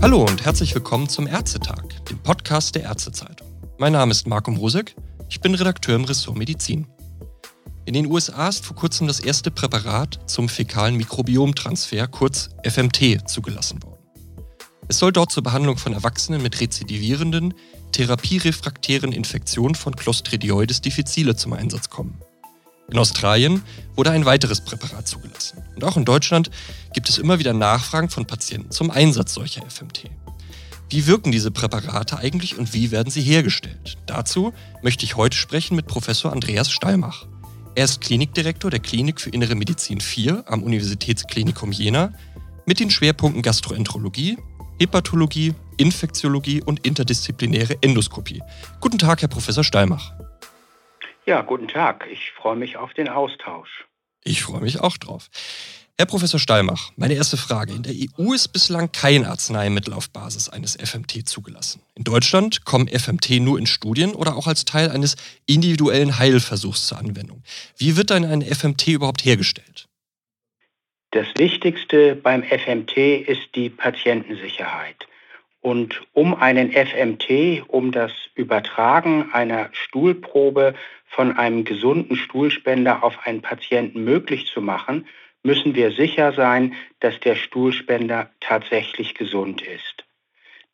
Hallo und herzlich willkommen zum Ärztetag, dem Podcast der Ärztezeitung. Mein Name ist Marco Mosek, ich bin Redakteur im Ressort Medizin. In den USA ist vor kurzem das erste Präparat zum fäkalen Mikrobiomtransfer, kurz FMT, zugelassen worden. Es soll dort zur Behandlung von Erwachsenen mit rezidivierenden, therapierefraktären Infektionen von Clostridioides difficile zum Einsatz kommen. In Australien wurde ein weiteres Präparat zugelassen. Und auch in Deutschland gibt es immer wieder Nachfragen von Patienten zum Einsatz solcher FMT. Wie wirken diese Präparate eigentlich und wie werden sie hergestellt? Dazu möchte ich heute sprechen mit Professor Andreas Stallmach. Er ist Klinikdirektor der Klinik für Innere Medizin 4 am Universitätsklinikum Jena mit den Schwerpunkten Gastroenterologie, Hepatologie, Infektiologie und interdisziplinäre Endoskopie. Guten Tag, Herr Professor Stallmach. Ja, guten Tag. Ich freue mich auf den Austausch. Ich freue mich auch drauf. Herr Professor Stallmach, meine erste Frage. In der EU ist bislang kein Arzneimittel auf Basis eines FMT zugelassen. In Deutschland kommen FMT nur in Studien oder auch als Teil eines individuellen Heilversuchs zur Anwendung. Wie wird dann ein FMT überhaupt hergestellt? Das Wichtigste beim FMT ist die Patientensicherheit. Und um einen FMT, um das Übertragen einer Stuhlprobe von einem gesunden Stuhlspender auf einen Patienten möglich zu machen, müssen wir sicher sein, dass der Stuhlspender tatsächlich gesund ist.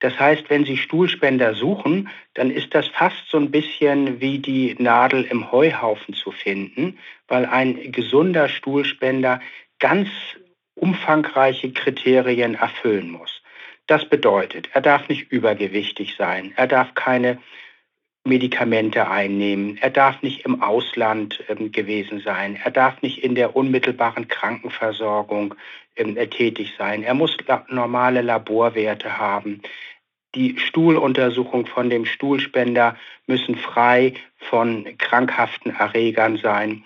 Das heißt, wenn Sie Stuhlspender suchen, dann ist das fast so ein bisschen wie die Nadel im Heuhaufen zu finden, weil ein gesunder Stuhlspender ganz umfangreiche Kriterien erfüllen muss. Das bedeutet, er darf nicht übergewichtig sein, er darf keine Medikamente einnehmen. Er darf nicht im Ausland ähm, gewesen sein. Er darf nicht in der unmittelbaren Krankenversorgung ähm, äh, tätig sein. Er muss normale Laborwerte haben. Die Stuhluntersuchung von dem Stuhlspender müssen frei von krankhaften Erregern sein.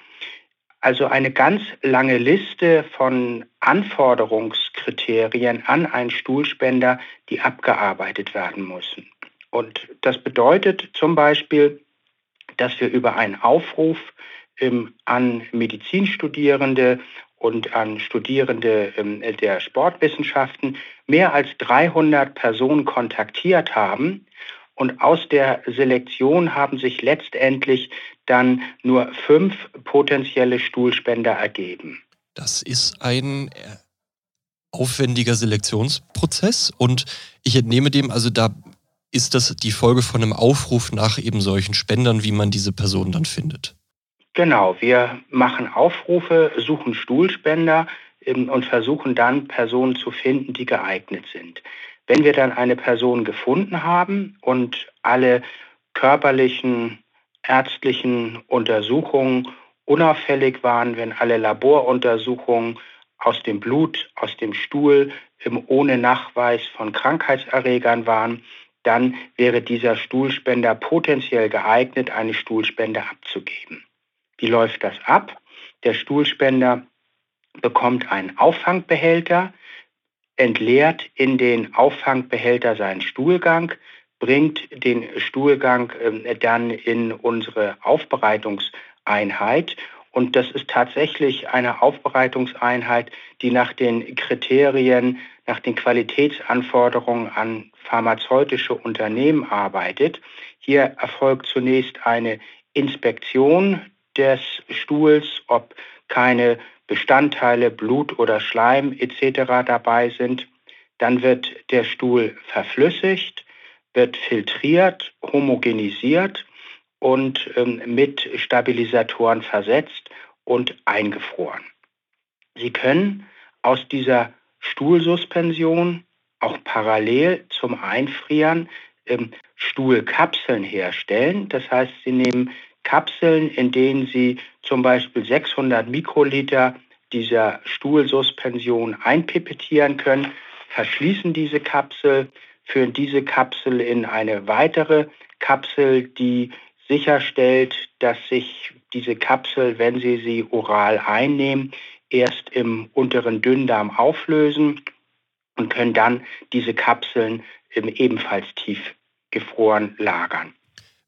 Also eine ganz lange Liste von Anforderungskriterien an einen Stuhlspender, die abgearbeitet werden müssen. Und das bedeutet zum Beispiel, dass wir über einen Aufruf ähm, an Medizinstudierende und an Studierende ähm, der Sportwissenschaften mehr als 300 Personen kontaktiert haben. Und aus der Selektion haben sich letztendlich dann nur fünf potenzielle Stuhlspender ergeben. Das ist ein äh, aufwendiger Selektionsprozess und ich entnehme dem, also da ist das die Folge von einem Aufruf nach eben solchen Spendern, wie man diese Personen dann findet? Genau, wir machen Aufrufe, suchen Stuhlspender ähm, und versuchen dann Personen zu finden, die geeignet sind. Wenn wir dann eine Person gefunden haben und alle körperlichen, ärztlichen Untersuchungen unauffällig waren, wenn alle Laboruntersuchungen aus dem Blut, aus dem Stuhl ohne Nachweis von Krankheitserregern waren, dann wäre dieser Stuhlspender potenziell geeignet, eine Stuhlspende abzugeben. Wie läuft das ab? Der Stuhlspender bekommt einen Auffangbehälter, entleert in den Auffangbehälter seinen Stuhlgang, bringt den Stuhlgang äh, dann in unsere Aufbereitungseinheit. Und das ist tatsächlich eine Aufbereitungseinheit, die nach den Kriterien, nach den Qualitätsanforderungen an pharmazeutische Unternehmen arbeitet. Hier erfolgt zunächst eine Inspektion des Stuhls, ob keine Bestandteile, Blut oder Schleim etc. dabei sind. Dann wird der Stuhl verflüssigt, wird filtriert, homogenisiert und ähm, mit Stabilisatoren versetzt und eingefroren. Sie können aus dieser Stuhlsuspension auch parallel zum Einfrieren ähm, Stuhlkapseln herstellen. Das heißt, Sie nehmen Kapseln, in denen Sie zum Beispiel 600 Mikroliter dieser Stuhlsuspension einpipettieren können, verschließen diese Kapsel, führen diese Kapsel in eine weitere Kapsel, die sicherstellt, dass sich diese Kapsel, wenn Sie sie oral einnehmen, erst im unteren Dünndarm auflösen und können dann diese Kapseln ebenfalls tief gefroren lagern.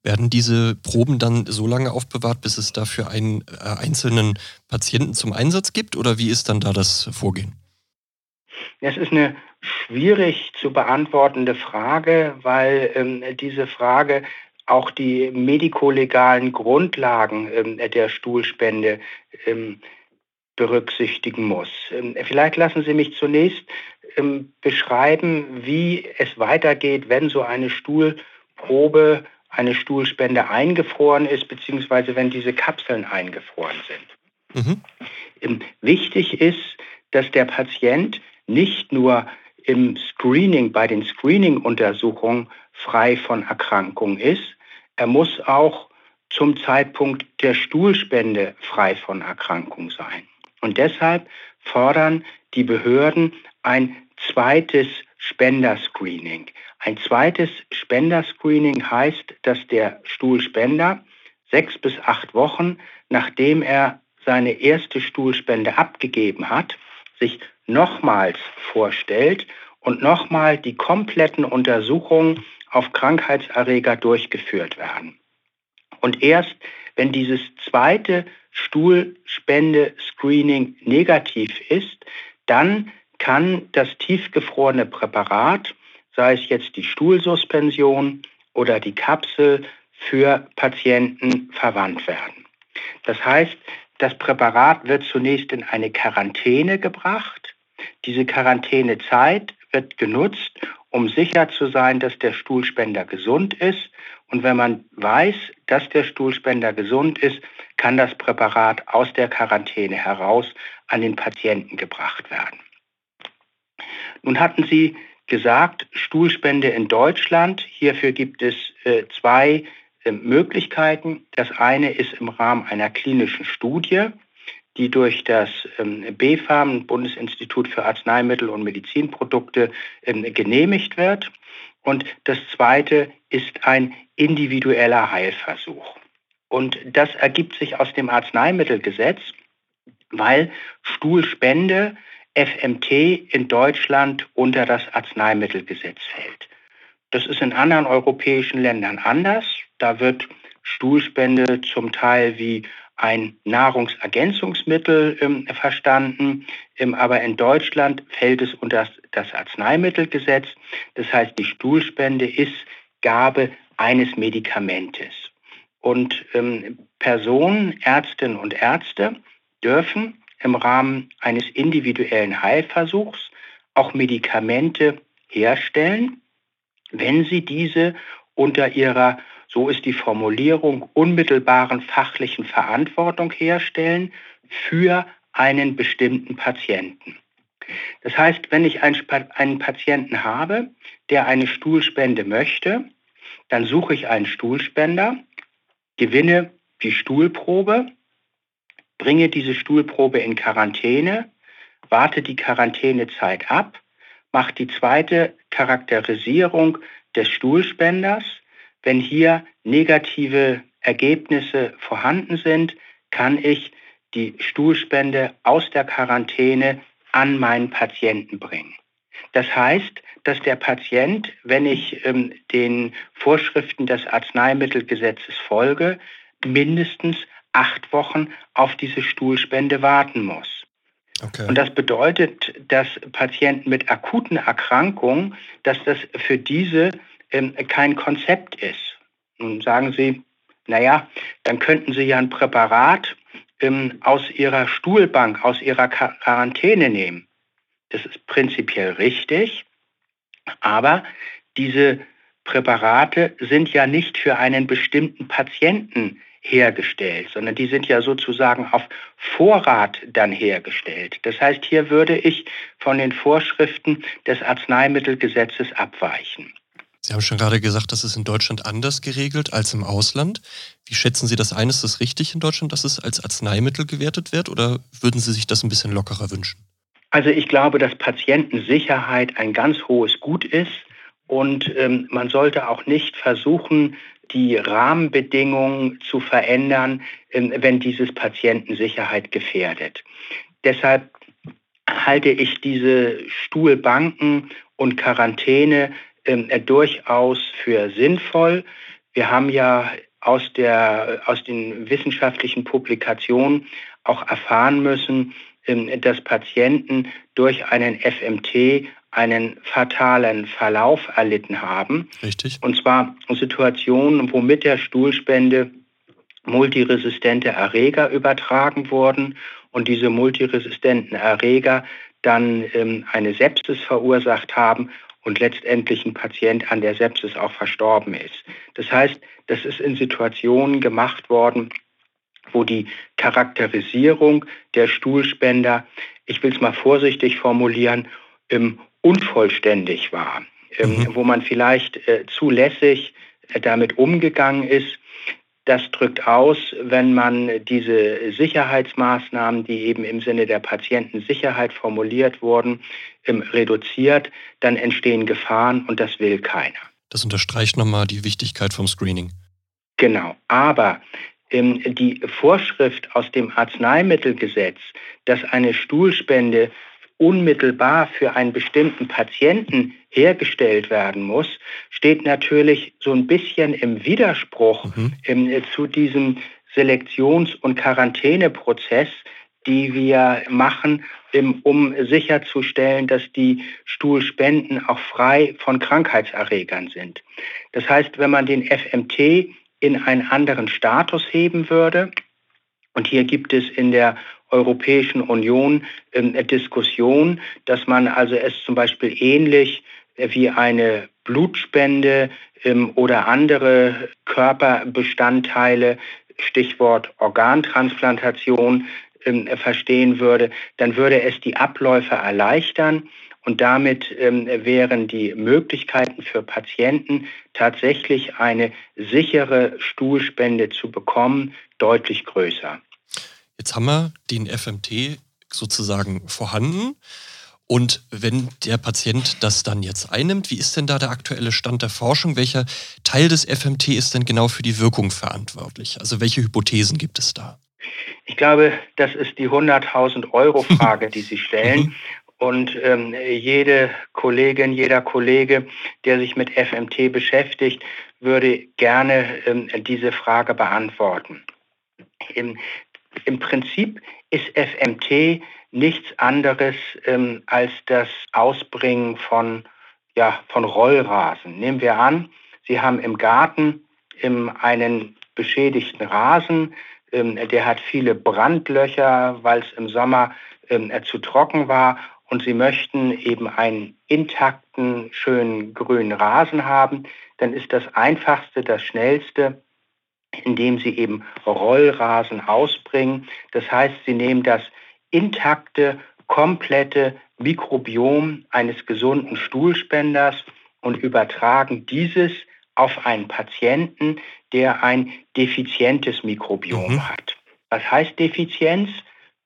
Werden diese Proben dann so lange aufbewahrt, bis es dafür einen äh, einzelnen Patienten zum Einsatz gibt? Oder wie ist dann da das Vorgehen? Es ist eine schwierig zu beantwortende Frage, weil ähm, diese Frage auch die medikolegalen Grundlagen ähm, der Stuhlspende ähm, berücksichtigen muss. Ähm, vielleicht lassen Sie mich zunächst beschreiben, wie es weitergeht, wenn so eine Stuhlprobe, eine Stuhlspende eingefroren ist, beziehungsweise wenn diese Kapseln eingefroren sind. Mhm. Wichtig ist, dass der Patient nicht nur im Screening, bei den Screening-Untersuchungen frei von Erkrankung ist, er muss auch zum Zeitpunkt der Stuhlspende frei von Erkrankung sein. Und deshalb fordern die Behörden ein zweites Spenderscreening. Ein zweites Spenderscreening heißt, dass der Stuhlspender sechs bis acht Wochen, nachdem er seine erste Stuhlspende abgegeben hat, sich nochmals vorstellt und nochmal die kompletten Untersuchungen auf Krankheitserreger durchgeführt werden. Und erst wenn dieses zweite Stuhlspende-Screening negativ ist, dann kann das tiefgefrorene Präparat, sei es jetzt die Stuhlsuspension oder die Kapsel, für Patienten verwandt werden. Das heißt, das Präparat wird zunächst in eine Quarantäne gebracht. Diese Quarantänezeit wird genutzt, um sicher zu sein, dass der Stuhlspender gesund ist. Und wenn man weiß, dass der Stuhlspender gesund ist, kann das Präparat aus der Quarantäne heraus an den Patienten gebracht werden. Nun hatten Sie gesagt, Stuhlspende in Deutschland. Hierfür gibt es äh, zwei äh, Möglichkeiten. Das eine ist im Rahmen einer klinischen Studie die durch das ähm, BfArM, Bundesinstitut für Arzneimittel und Medizinprodukte, ähm, genehmigt wird. Und das zweite ist ein individueller Heilversuch. Und das ergibt sich aus dem Arzneimittelgesetz, weil Stuhlspende FMT in Deutschland unter das Arzneimittelgesetz fällt. Das ist in anderen europäischen Ländern anders. Da wird Stuhlspende zum Teil wie ein Nahrungsergänzungsmittel ähm, verstanden, ähm, aber in Deutschland fällt es unter das, Arzneimittelgesetz. Das heißt, die Stuhlspende ist Gabe eines Medikamentes. Und ähm, Personen, Ärztinnen und Ärzte dürfen im Rahmen eines individuellen Heilversuchs auch Medikamente herstellen, wenn sie diese unter ihrer so ist die Formulierung, unmittelbaren fachlichen Verantwortung herstellen für einen bestimmten Patienten. Das heißt, wenn ich einen Patienten habe, der eine Stuhlspende möchte, dann suche ich einen Stuhlspender, gewinne die Stuhlprobe, bringe diese Stuhlprobe in Quarantäne, warte die Quarantänezeit ab, mache die zweite Charakterisierung des Stuhlspenders, wenn hier negative Ergebnisse vorhanden sind, kann ich die Stuhlspende aus der Quarantäne an meinen Patienten bringen. Das heißt, dass der Patient, wenn ich ähm, den Vorschriften des Arzneimittelgesetzes folge, mindestens acht Wochen auf diese Stuhlspende warten muss. Okay. Und das bedeutet, dass Patienten mit akuten Erkrankungen, dass das für diese kein Konzept ist. Nun sagen Sie, naja, dann könnten Sie ja ein Präparat ähm, aus Ihrer Stuhlbank, aus Ihrer Quarantäne nehmen. Das ist prinzipiell richtig, aber diese Präparate sind ja nicht für einen bestimmten Patienten hergestellt, sondern die sind ja sozusagen auf Vorrat dann hergestellt. Das heißt, hier würde ich von den Vorschriften des Arzneimittelgesetzes abweichen. Sie haben schon gerade gesagt, das ist in Deutschland anders geregelt als im Ausland. Wie schätzen Sie das ein? Ist das richtig in Deutschland, dass es als Arzneimittel gewertet wird oder würden Sie sich das ein bisschen lockerer wünschen? Also ich glaube, dass Patientensicherheit ein ganz hohes Gut ist und ähm, man sollte auch nicht versuchen, die Rahmenbedingungen zu verändern, ähm, wenn dieses Patientensicherheit gefährdet. Deshalb halte ich diese Stuhlbanken und Quarantäne ähm, äh, durchaus für sinnvoll. Wir haben ja aus, der, aus den wissenschaftlichen Publikationen auch erfahren müssen, ähm, dass Patienten durch einen FMT einen fatalen Verlauf erlitten haben. Richtig. Und zwar Situationen, wo mit der Stuhlspende multiresistente Erreger übertragen wurden und diese multiresistenten Erreger dann ähm, eine Sepsis verursacht haben und letztendlich ein Patient an der Sepsis auch verstorben ist. Das heißt, das ist in Situationen gemacht worden, wo die Charakterisierung der Stuhlspender, ich will es mal vorsichtig formulieren, ähm, unvollständig war, ähm, mhm. wo man vielleicht äh, zulässig äh, damit umgegangen ist. Das drückt aus, wenn man diese Sicherheitsmaßnahmen, die eben im Sinne der Patientensicherheit formuliert wurden, reduziert, dann entstehen Gefahren und das will keiner. Das unterstreicht nochmal die Wichtigkeit vom Screening. Genau, aber ähm, die Vorschrift aus dem Arzneimittelgesetz, dass eine Stuhlspende unmittelbar für einen bestimmten Patienten hergestellt werden muss, steht natürlich so ein bisschen im Widerspruch mhm. ähm, zu diesem Selektions- und Quarantäneprozess, die wir machen, um sicherzustellen, dass die Stuhlspenden auch frei von Krankheitserregern sind. Das heißt, wenn man den FMT in einen anderen Status heben würde, und hier gibt es in der Europäischen Union ähm, Diskussion, dass man also es zum Beispiel ähnlich äh, wie eine Blutspende ähm, oder andere Körperbestandteile, Stichwort Organtransplantation, verstehen würde, dann würde es die Abläufe erleichtern und damit ähm, wären die Möglichkeiten für Patienten, tatsächlich eine sichere Stuhlspende zu bekommen, deutlich größer. Jetzt haben wir den FMT sozusagen vorhanden. Und wenn der Patient das dann jetzt einnimmt, wie ist denn da der aktuelle Stand der Forschung? Welcher Teil des FMT ist denn genau für die Wirkung verantwortlich? Also welche Hypothesen gibt es da? Ich glaube, das ist die 100.000 Euro Frage, die Sie stellen. Mhm. Und ähm, jede Kollegin, jeder Kollege, der sich mit FMT beschäftigt, würde gerne ähm, diese Frage beantworten. Im, Im, Prinzip ist FMT nichts anderes ähm, als das Ausbringen von, ja, von Rollrasen. Nehmen wir an, Sie haben im Garten einen beschädigten Rasen, ähm, der hat viele Brandlöcher, weil es im Sommer ähm, zu trocken war und Sie möchten eben einen intakten, schönen grünen Rasen haben, dann ist das Einfachste, das Schnellste, indem Sie eben Rollrasen ausbringen. Das heißt, Sie nehmen das intakte, komplette Mikrobiom eines gesunden Stuhlspenders und übertragen dieses auf einen Patienten, der ein defizientes Mikrobiom mhm. hat. Was heißt Defizienz?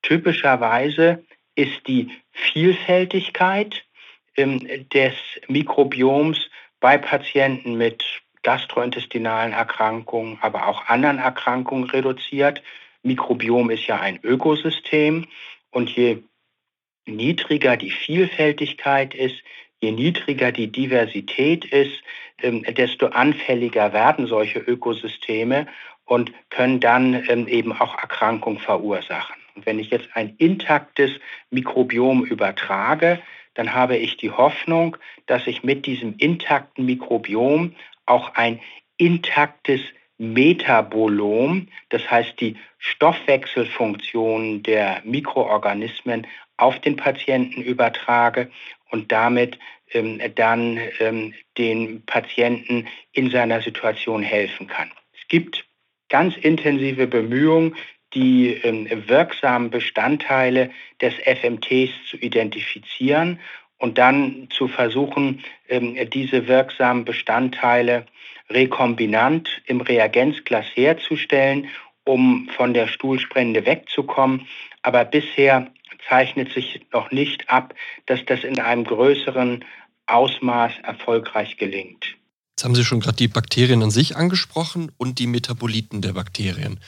Typischerweise ist die Vielfältigkeit ähm, des Mikrobioms bei Patienten mit gastrointestinalen Erkrankungen, aber auch anderen Erkrankungen reduziert. Mikrobiom ist ja ein Ökosystem und je niedriger die Vielfältigkeit ist, je niedriger die Diversität ist, ähm, desto anfälliger werden solche Ökosysteme und können dann ähm, eben auch Erkrankungen verursachen. Und wenn ich jetzt ein intaktes Mikrobiom übertrage, dann habe ich die Hoffnung, dass ich mit diesem intakten Mikrobiom auch ein intaktes Metabolom, das heißt die Stoffwechselfunktion der Mikroorganismen auf den Patienten übertrage und damit dann ähm, den Patienten in seiner Situation helfen kann. Es gibt ganz intensive Bemühungen, die ähm, wirksamen Bestandteile des FMTs zu identifizieren und dann zu versuchen, ähm, diese wirksamen Bestandteile rekombinant im Reagenzglas herzustellen, um von der Stuhlspende wegzukommen. Aber bisher zeichnet sich noch nicht ab, dass das in einem größeren Ausmaß erfolgreich gelingt. Jetzt haben Sie schon gerade die Bakterien an sich angesprochen und die Metaboliten der Bakterien.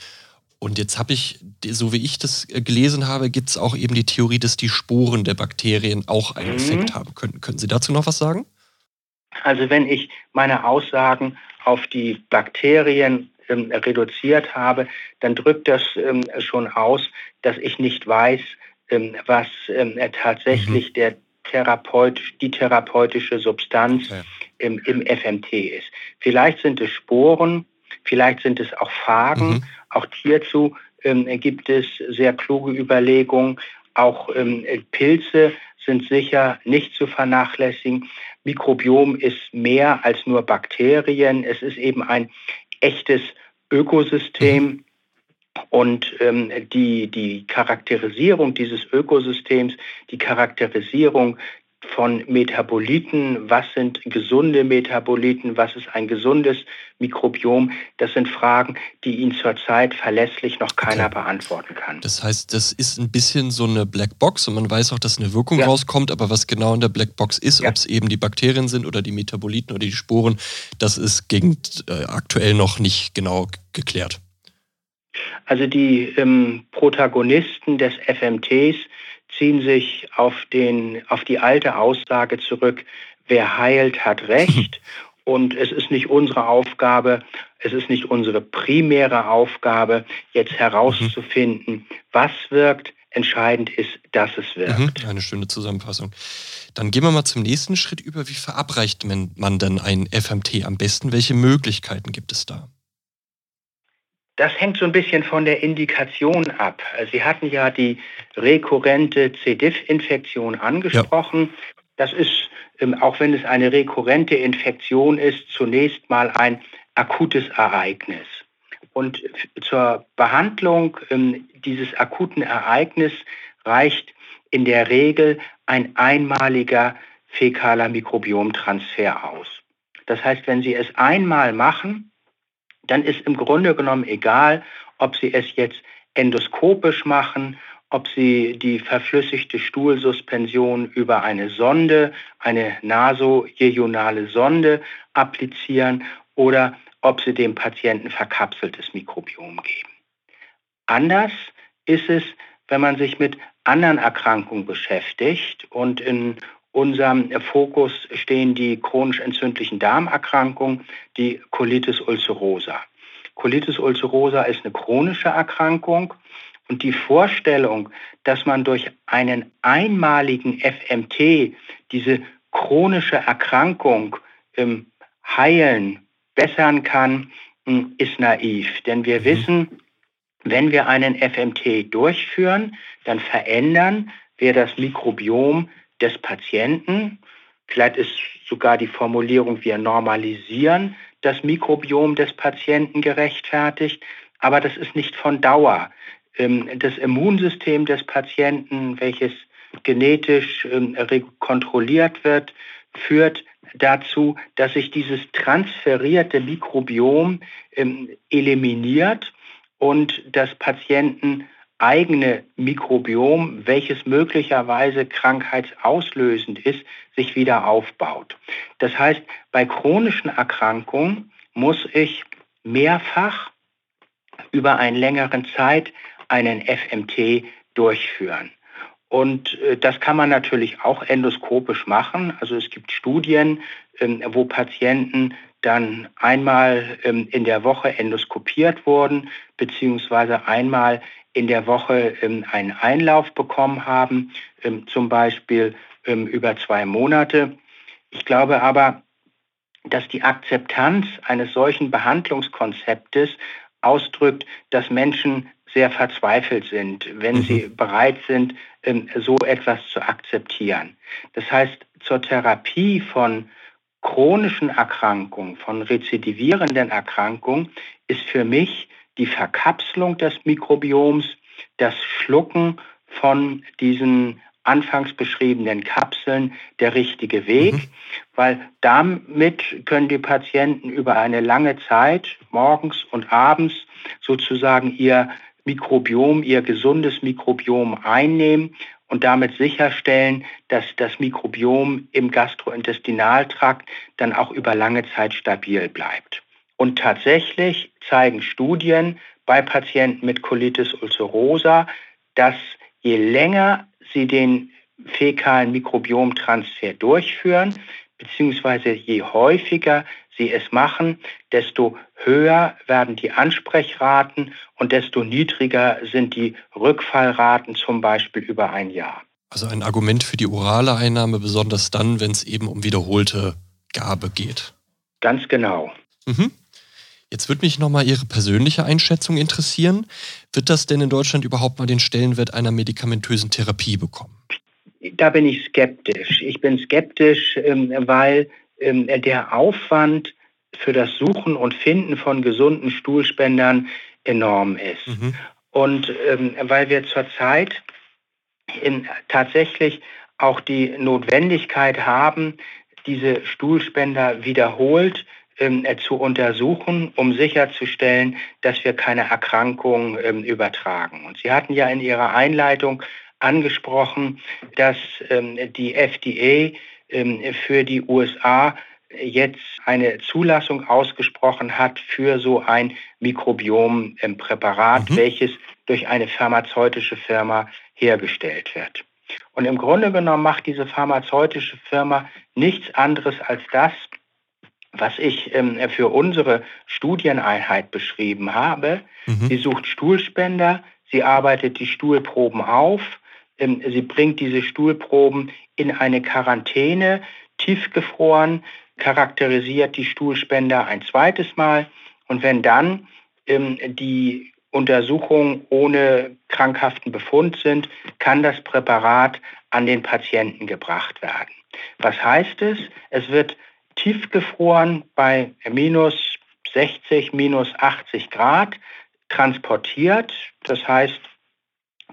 Und jetzt habe ich, so wie ich das äh, gelesen habe, gibt es auch eben die Theorie, dass die Sporen der Bakterien auch einen mhm. Effekt haben können. Können Sie dazu noch was sagen? Also wenn ich meine Aussagen auf die Bakterien ähm, reduziert habe, dann drückt das ähm, schon aus, dass ich nicht weiß, was ähm, tatsächlich mhm. der therapeutisch, die therapeutische Substanz okay. im, im FMT ist. Vielleicht sind es Sporen, vielleicht sind es auch Phagen. Mhm. Auch hierzu ähm, gibt es sehr kluge Überlegungen. Auch ähm, Pilze sind sicher nicht zu vernachlässigen. Mikrobiom ist mehr als nur Bakterien. Es ist eben ein echtes Ökosystem. Mhm. Und ähm, die, die Charakterisierung dieses Ökosystems, die Charakterisierung von Metaboliten, was sind gesunde Metaboliten, was ist ein gesundes Mikrobiom, das sind Fragen, die Ihnen zurzeit verlässlich noch keiner okay. beantworten kann. Das heißt, das ist ein bisschen so eine Blackbox und man weiß auch, dass eine Wirkung ja. rauskommt, aber was genau in der Blackbox ist, ja. ob es eben die Bakterien sind oder die Metaboliten oder die Sporen, das ist gegen, äh, aktuell noch nicht genau geklärt. Also die ähm, Protagonisten des FMTs ziehen sich auf, den, auf die alte Aussage zurück, wer heilt, hat Recht. Und es ist nicht unsere Aufgabe, es ist nicht unsere primäre Aufgabe, jetzt herauszufinden, was wirkt. Entscheidend ist, dass es wirkt. Mhm, eine schöne Zusammenfassung. Dann gehen wir mal zum nächsten Schritt über. Wie verabreicht man denn ein FMT am besten? Welche Möglichkeiten gibt es da? Das hängt so ein bisschen von der Indikation ab. Sie hatten ja die rekurrente C. diff-Infektion angesprochen. Ja. Das ist, ähm, auch wenn es eine rekurrente Infektion ist, zunächst mal ein akutes Ereignis. Und zur Behandlung ähm, dieses akuten Ereignisses reicht in der Regel ein einmaliger fäkaler Mikrobiomtransfer aus. Das heißt, wenn Sie es einmal machen, dann ist im Grunde genommen egal, ob Sie es jetzt endoskopisch machen, ob Sie die verflüssigte Stuhlsuspension über eine Sonde, eine nasojejonale Sonde applizieren oder ob Sie dem Patienten verkapseltes Mikrobiom geben. Anders ist es, wenn man sich mit anderen Erkrankungen beschäftigt und in unserem Fokus stehen die chronisch entzündlichen Darmerkrankungen, die Colitis ulcerosa. Colitis ulcerosa ist eine chronische Erkrankung und die Vorstellung, dass man durch einen einmaligen FMT diese chronische Erkrankung ähm, heilen, bessern kann, hm, ist naiv. Denn wir mhm. wissen, wenn wir einen FMT durchführen, dann verändern wir das Mikrobiom des Patienten. Vielleicht ist sogar die Formulierung, wir normalisieren das Mikrobiom des Patienten gerechtfertigt, aber das ist nicht von Dauer. Ähm, das Immunsystem des Patienten, welches genetisch ähm, kontrolliert wird, führt dazu, dass sich dieses transferierte Mikrobiom ähm, eliminiert und das Patienten eigene Mikrobiom, welches möglicherweise krankheitsauslösend ist, sich wieder aufbaut. Das heißt, bei chronischen Erkrankungen muss ich mehrfach über einen längeren Zeit einen FMT durchführen. Und äh, das kann man natürlich auch endoskopisch machen. Also es gibt Studien, ähm, wo Patienten dann einmal ähm, in der Woche endoskopiert wurden, beziehungsweise einmal in der Woche ähm, einen Einlauf bekommen haben, ähm, zum Beispiel ähm, über zwei Monate. Ich glaube aber, dass die Akzeptanz eines solchen Behandlungskonzeptes ausdrückt, dass Menschen sehr verzweifelt sind, wenn mhm. sie bereit sind, so etwas zu akzeptieren. Das heißt, zur Therapie von chronischen Erkrankungen, von rezidivierenden Erkrankungen ist für mich die Verkapselung des Mikrobioms, das Schlucken von diesen anfangs beschriebenen Kapseln der richtige Weg, mhm. weil damit können die Patienten über eine lange Zeit, morgens und abends, sozusagen ihr Mikrobiom, ihr gesundes Mikrobiom einnehmen und damit sicherstellen, dass das Mikrobiom im Gastrointestinaltrakt dann auch über lange Zeit stabil bleibt. Und tatsächlich zeigen Studien bei Patienten mit Colitis ulcerosa, dass je länger sie den fäkalen Mikrobiomtransfer durchführen, beziehungsweise je häufiger sie es machen, desto höher werden die Ansprechraten und desto niedriger sind die Rückfallraten zum Beispiel über ein Jahr. Also ein Argument für die orale Einnahme, besonders dann, wenn es eben um wiederholte Gabe geht. Ganz genau. Mhm. Jetzt würde mich nochmal Ihre persönliche Einschätzung interessieren. Wird das denn in Deutschland überhaupt mal den Stellenwert einer medikamentösen Therapie bekommen? Da bin ich skeptisch. Ich bin skeptisch, ähm, weil ähm, der Aufwand für das Suchen und Finden von gesunden Stuhlspendern enorm ist. Mhm. Und ähm, weil wir zurzeit tatsächlich auch die Notwendigkeit haben, diese Stuhlspender wiederholt äh, zu untersuchen, um sicherzustellen, dass wir keine Erkrankung übertragen. Und Sie hatten ja in Ihrer Einleitung angesprochen, dass ähm, die FDA ähm, für die USA jetzt eine Zulassung ausgesprochen hat für so ein Mikrobiompräparat, mhm. welches durch eine pharmazeutische Firma hergestellt wird. Und im Grunde genommen macht diese pharmazeutische Firma nichts anderes als das, was ich ähm, für unsere Studieneinheit beschrieben habe. Mhm. Sie sucht Stuhlspender, sie arbeitet die Stuhlproben auf, sie bringt diese Stuhlproben in eine Quarantäne, tiefgefroren, charakterisiert die Stuhlspender ein zweites Mal und wenn dann ähm, die Untersuchungen ohne krankhaften Befund sind, kann das Präparat an den Patienten gebracht werden. Was heißt es? Es wird tiefgefroren bei minus 60, minus 80 Grad transportiert. Das heißt,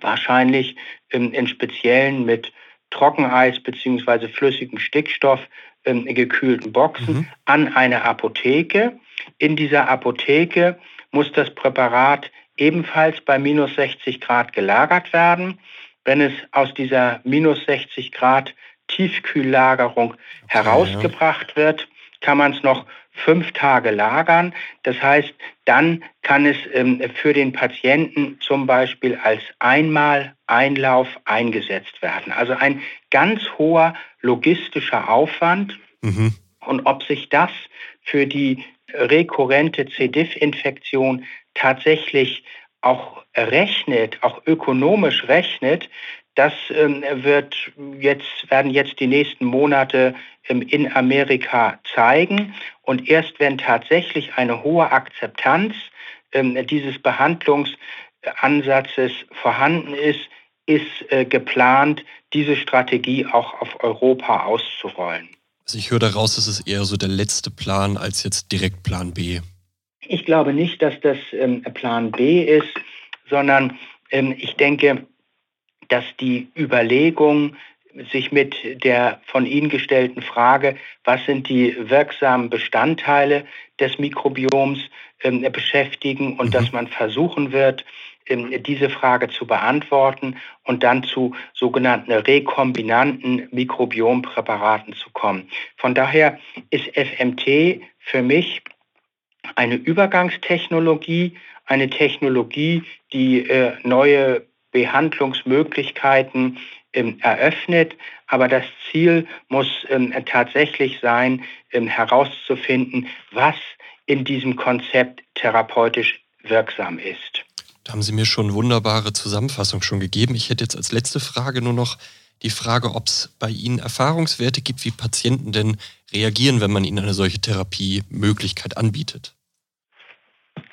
wahrscheinlich in, in speziellen mit Trockeneis bzw. flüssigem Stickstoff ähm, gekühlten Boxen mhm. an eine Apotheke. In dieser Apotheke muss das Präparat ebenfalls bei minus 60 Grad gelagert werden. Wenn es aus dieser minus 60 Grad Tiefkühllagerung okay, herausgebracht ja. wird, kann man es noch fünf Tage lagern. Das heißt, dann kann es ähm, für den Patienten zum Beispiel als einmal Einlauf eingesetzt werden. Also ein ganz hoher logistischer Aufwand. Mhm. Und ob sich das für die rekurrente C. diff-Infektion tatsächlich auch rechnet, auch ökonomisch rechnet, das ähm, wird jetzt, werden jetzt die nächsten Monate ähm, in Amerika zeigen. Und erst wenn tatsächlich eine hohe Akzeptanz ähm, dieses Behandlungsansatzes vorhanden ist, ist äh, geplant, diese Strategie auch auf Europa auszurollen. Also ich höre daraus, es ist eher so der letzte Plan als jetzt direkt Plan B. Ich glaube nicht, dass das Plan B ist, sondern ich denke, dass die Überlegung sich mit der von Ihnen gestellten Frage, was sind die wirksamen Bestandteile des Mikrobioms, ähm, beschäftigen und mhm. dass man versuchen wird, ähm, diese Frage zu beantworten und dann zu sogenannten rekombinanten Mikrobiompräparaten zu kommen. Von daher ist FMT für mich eine Übergangstechnologie, eine Technologie, die äh, neue Behandlungsmöglichkeiten ähm, eröffnet. Aber das Ziel muss ähm, tatsächlich sein, ähm, herauszufinden, was in diesem Konzept therapeutisch wirksam ist. Da haben Sie mir schon wunderbare Zusammenfassung schon gegeben. Ich hätte jetzt als letzte Frage nur noch die Frage, ob es bei Ihnen Erfahrungswerte gibt, wie Patienten denn reagieren, wenn man ihnen eine solche Therapiemöglichkeit anbietet.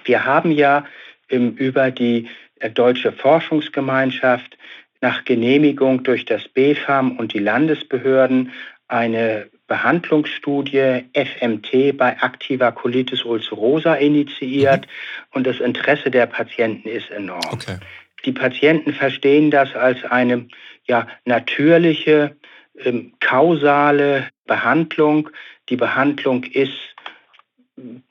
Wir haben ja über die Deutsche Forschungsgemeinschaft nach Genehmigung durch das BfArM und die Landesbehörden eine Behandlungsstudie FMT bei aktiver Colitis ulcerosa initiiert mhm. und das Interesse der Patienten ist enorm. Okay. Die Patienten verstehen das als eine ja, natürliche, ähm, kausale Behandlung. Die Behandlung ist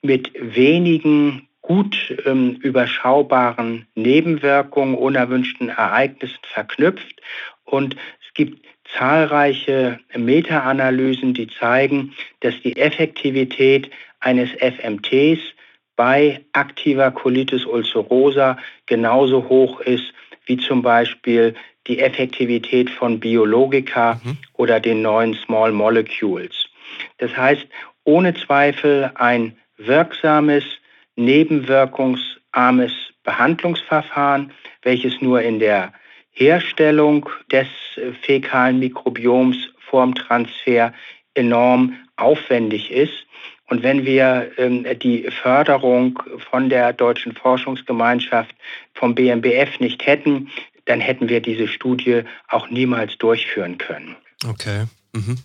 mit wenigen gut ähm, überschaubaren Nebenwirkungen, unerwünschten Ereignissen verknüpft. Und es gibt zahlreiche Meta-Analysen, die zeigen, dass die Effektivität eines FMTs bei aktiver Colitis ulcerosa genauso hoch ist wie zum Beispiel die Effektivität von Biologika mhm. oder den neuen Small Molecules. Das heißt, ohne Zweifel ein wirksames nebenwirkungsarmes Behandlungsverfahren, welches nur in der Herstellung des äh, fäkalen Mikrobioms vorm Transfer enorm aufwendig ist. Und wenn wir ähm, die Förderung von der Deutschen Forschungsgemeinschaft vom BMBF nicht hätten, dann hätten wir diese Studie auch niemals durchführen können. Okay. Mhm.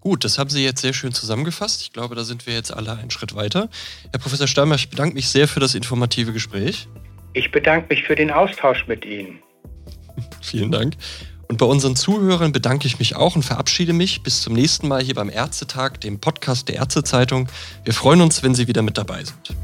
Gut, das haben Sie jetzt sehr schön zusammengefasst. Ich glaube, da sind wir jetzt alle einen Schritt weiter. Herr Professor Steinmeier, ich bedanke mich sehr für das informative Gespräch. Ich bedanke mich für den Austausch mit Ihnen. Vielen Dank. Und bei unseren Zuhörern bedanke ich mich auch und verabschiede mich. Bis zum nächsten Mal hier beim Ärztetag, dem Podcast der Ärztezeitung. Wir freuen uns, wenn Sie wieder mit dabei sind.